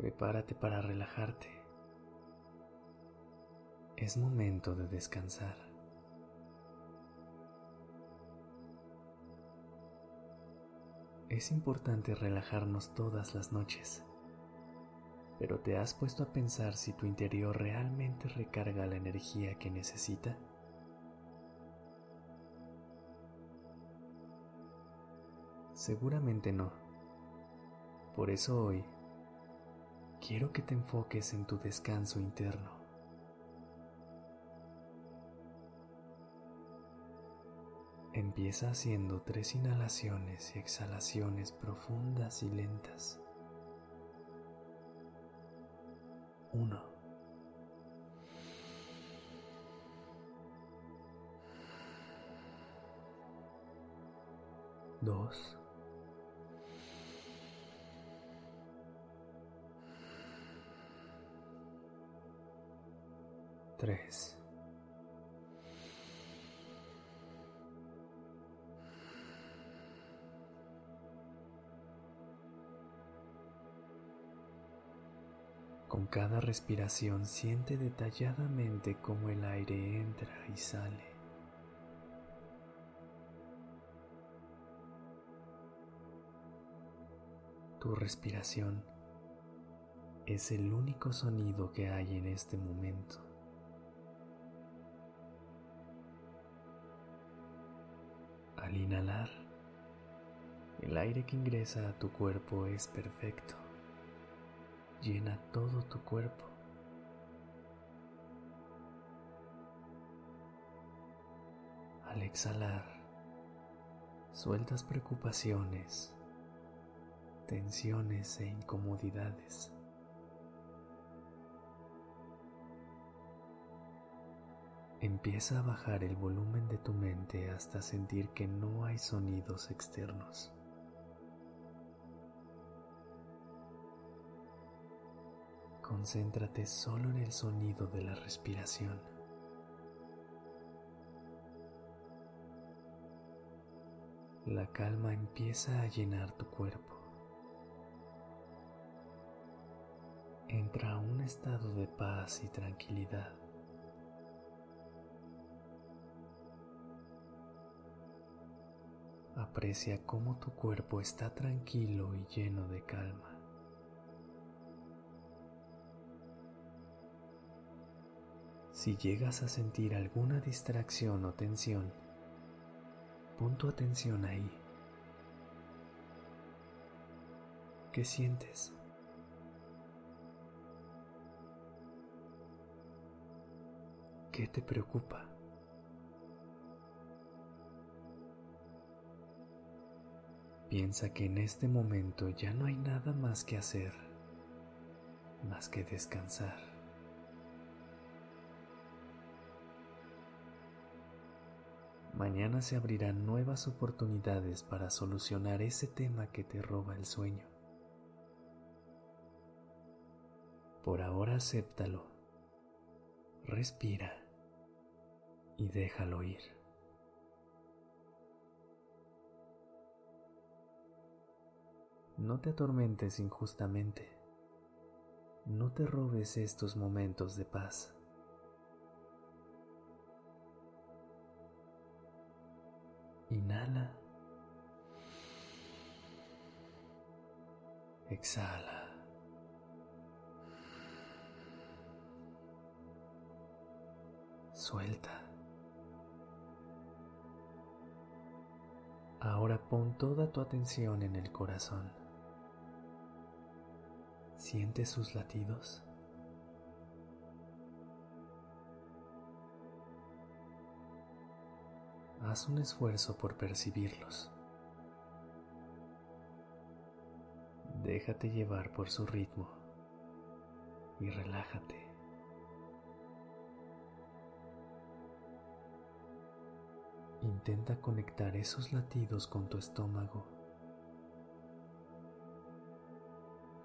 Prepárate para relajarte. Es momento de descansar. Es importante relajarnos todas las noches, pero ¿te has puesto a pensar si tu interior realmente recarga la energía que necesita? Seguramente no. Por eso hoy quiero que te enfoques en tu descanso interno. Empieza haciendo tres inhalaciones y exhalaciones profundas y lentas. Uno. Dos. 3. Con cada respiración siente detalladamente cómo el aire entra y sale. Tu respiración es el único sonido que hay en este momento. Al inhalar, el aire que ingresa a tu cuerpo es perfecto. Llena todo tu cuerpo. Al exhalar, sueltas preocupaciones, tensiones e incomodidades. Empieza a bajar el volumen de tu mente hasta sentir que no hay sonidos externos. Concéntrate solo en el sonido de la respiración. La calma empieza a llenar tu cuerpo. Entra a un estado de paz y tranquilidad. Aprecia cómo tu cuerpo está tranquilo y lleno de calma. Si llegas a sentir alguna distracción o tensión, pon tu atención ahí. ¿Qué sientes? ¿Qué te preocupa? Piensa que en este momento ya no hay nada más que hacer, más que descansar. Mañana se abrirán nuevas oportunidades para solucionar ese tema que te roba el sueño. Por ahora acéptalo, respira y déjalo ir. No te atormentes injustamente. No te robes estos momentos de paz. Inhala. Exhala. Suelta. Ahora pon toda tu atención en el corazón. ¿Sientes sus latidos? Haz un esfuerzo por percibirlos. Déjate llevar por su ritmo y relájate. Intenta conectar esos latidos con tu estómago,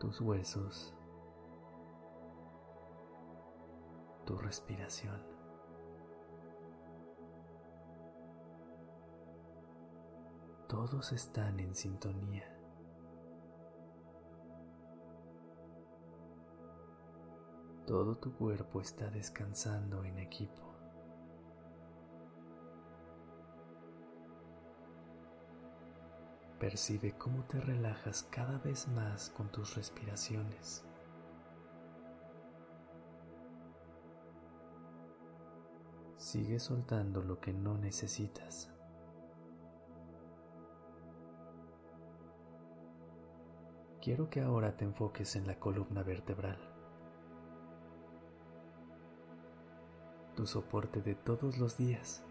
tus huesos, tu respiración. Todos están en sintonía. Todo tu cuerpo está descansando en equipo. Percibe cómo te relajas cada vez más con tus respiraciones. Sigue soltando lo que no necesitas. Quiero que ahora te enfoques en la columna vertebral, tu soporte de todos los días.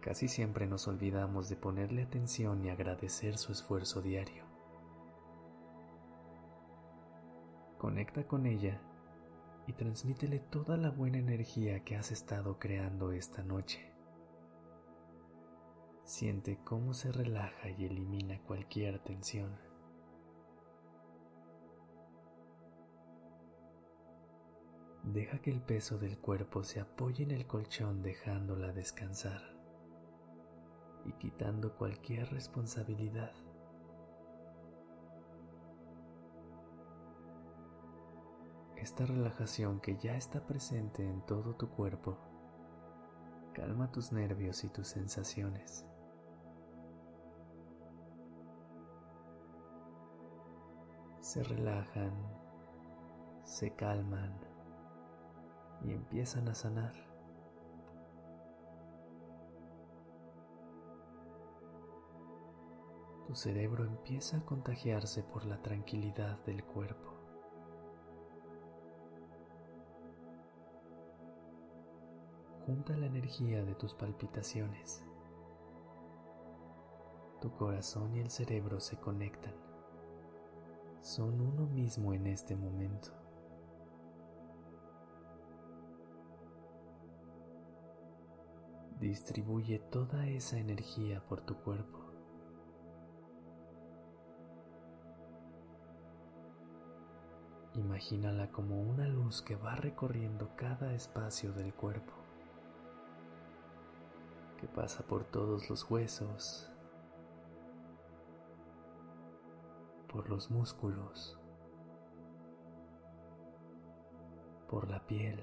Casi siempre nos olvidamos de ponerle atención y agradecer su esfuerzo diario. Conecta con ella y transmítele toda la buena energía que has estado creando esta noche. Siente cómo se relaja y elimina cualquier tensión. Deja que el peso del cuerpo se apoye en el colchón dejándola descansar y quitando cualquier responsabilidad. Esta relajación que ya está presente en todo tu cuerpo calma tus nervios y tus sensaciones. Se relajan, se calman y empiezan a sanar. Tu cerebro empieza a contagiarse por la tranquilidad del cuerpo. junta la energía de tus palpitaciones. Tu corazón y el cerebro se conectan. Son uno mismo en este momento. Distribuye toda esa energía por tu cuerpo. Imagínala como una luz que va recorriendo cada espacio del cuerpo que pasa por todos los huesos, por los músculos, por la piel,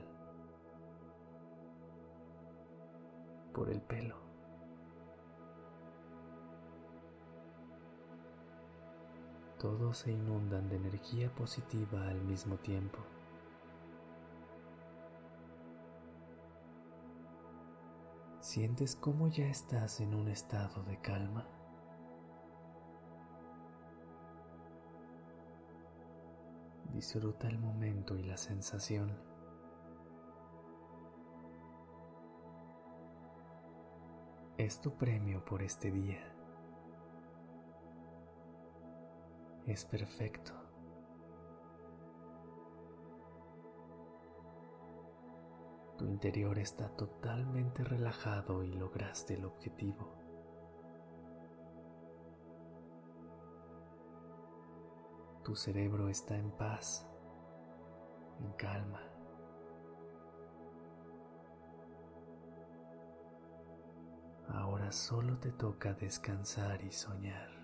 por el pelo. Todos se inundan de energía positiva al mismo tiempo. ¿Sientes cómo ya estás en un estado de calma? Disfruta el momento y la sensación. Es tu premio por este día. Es perfecto. Tu interior está totalmente relajado y lograste el objetivo. Tu cerebro está en paz, en calma. Ahora solo te toca descansar y soñar.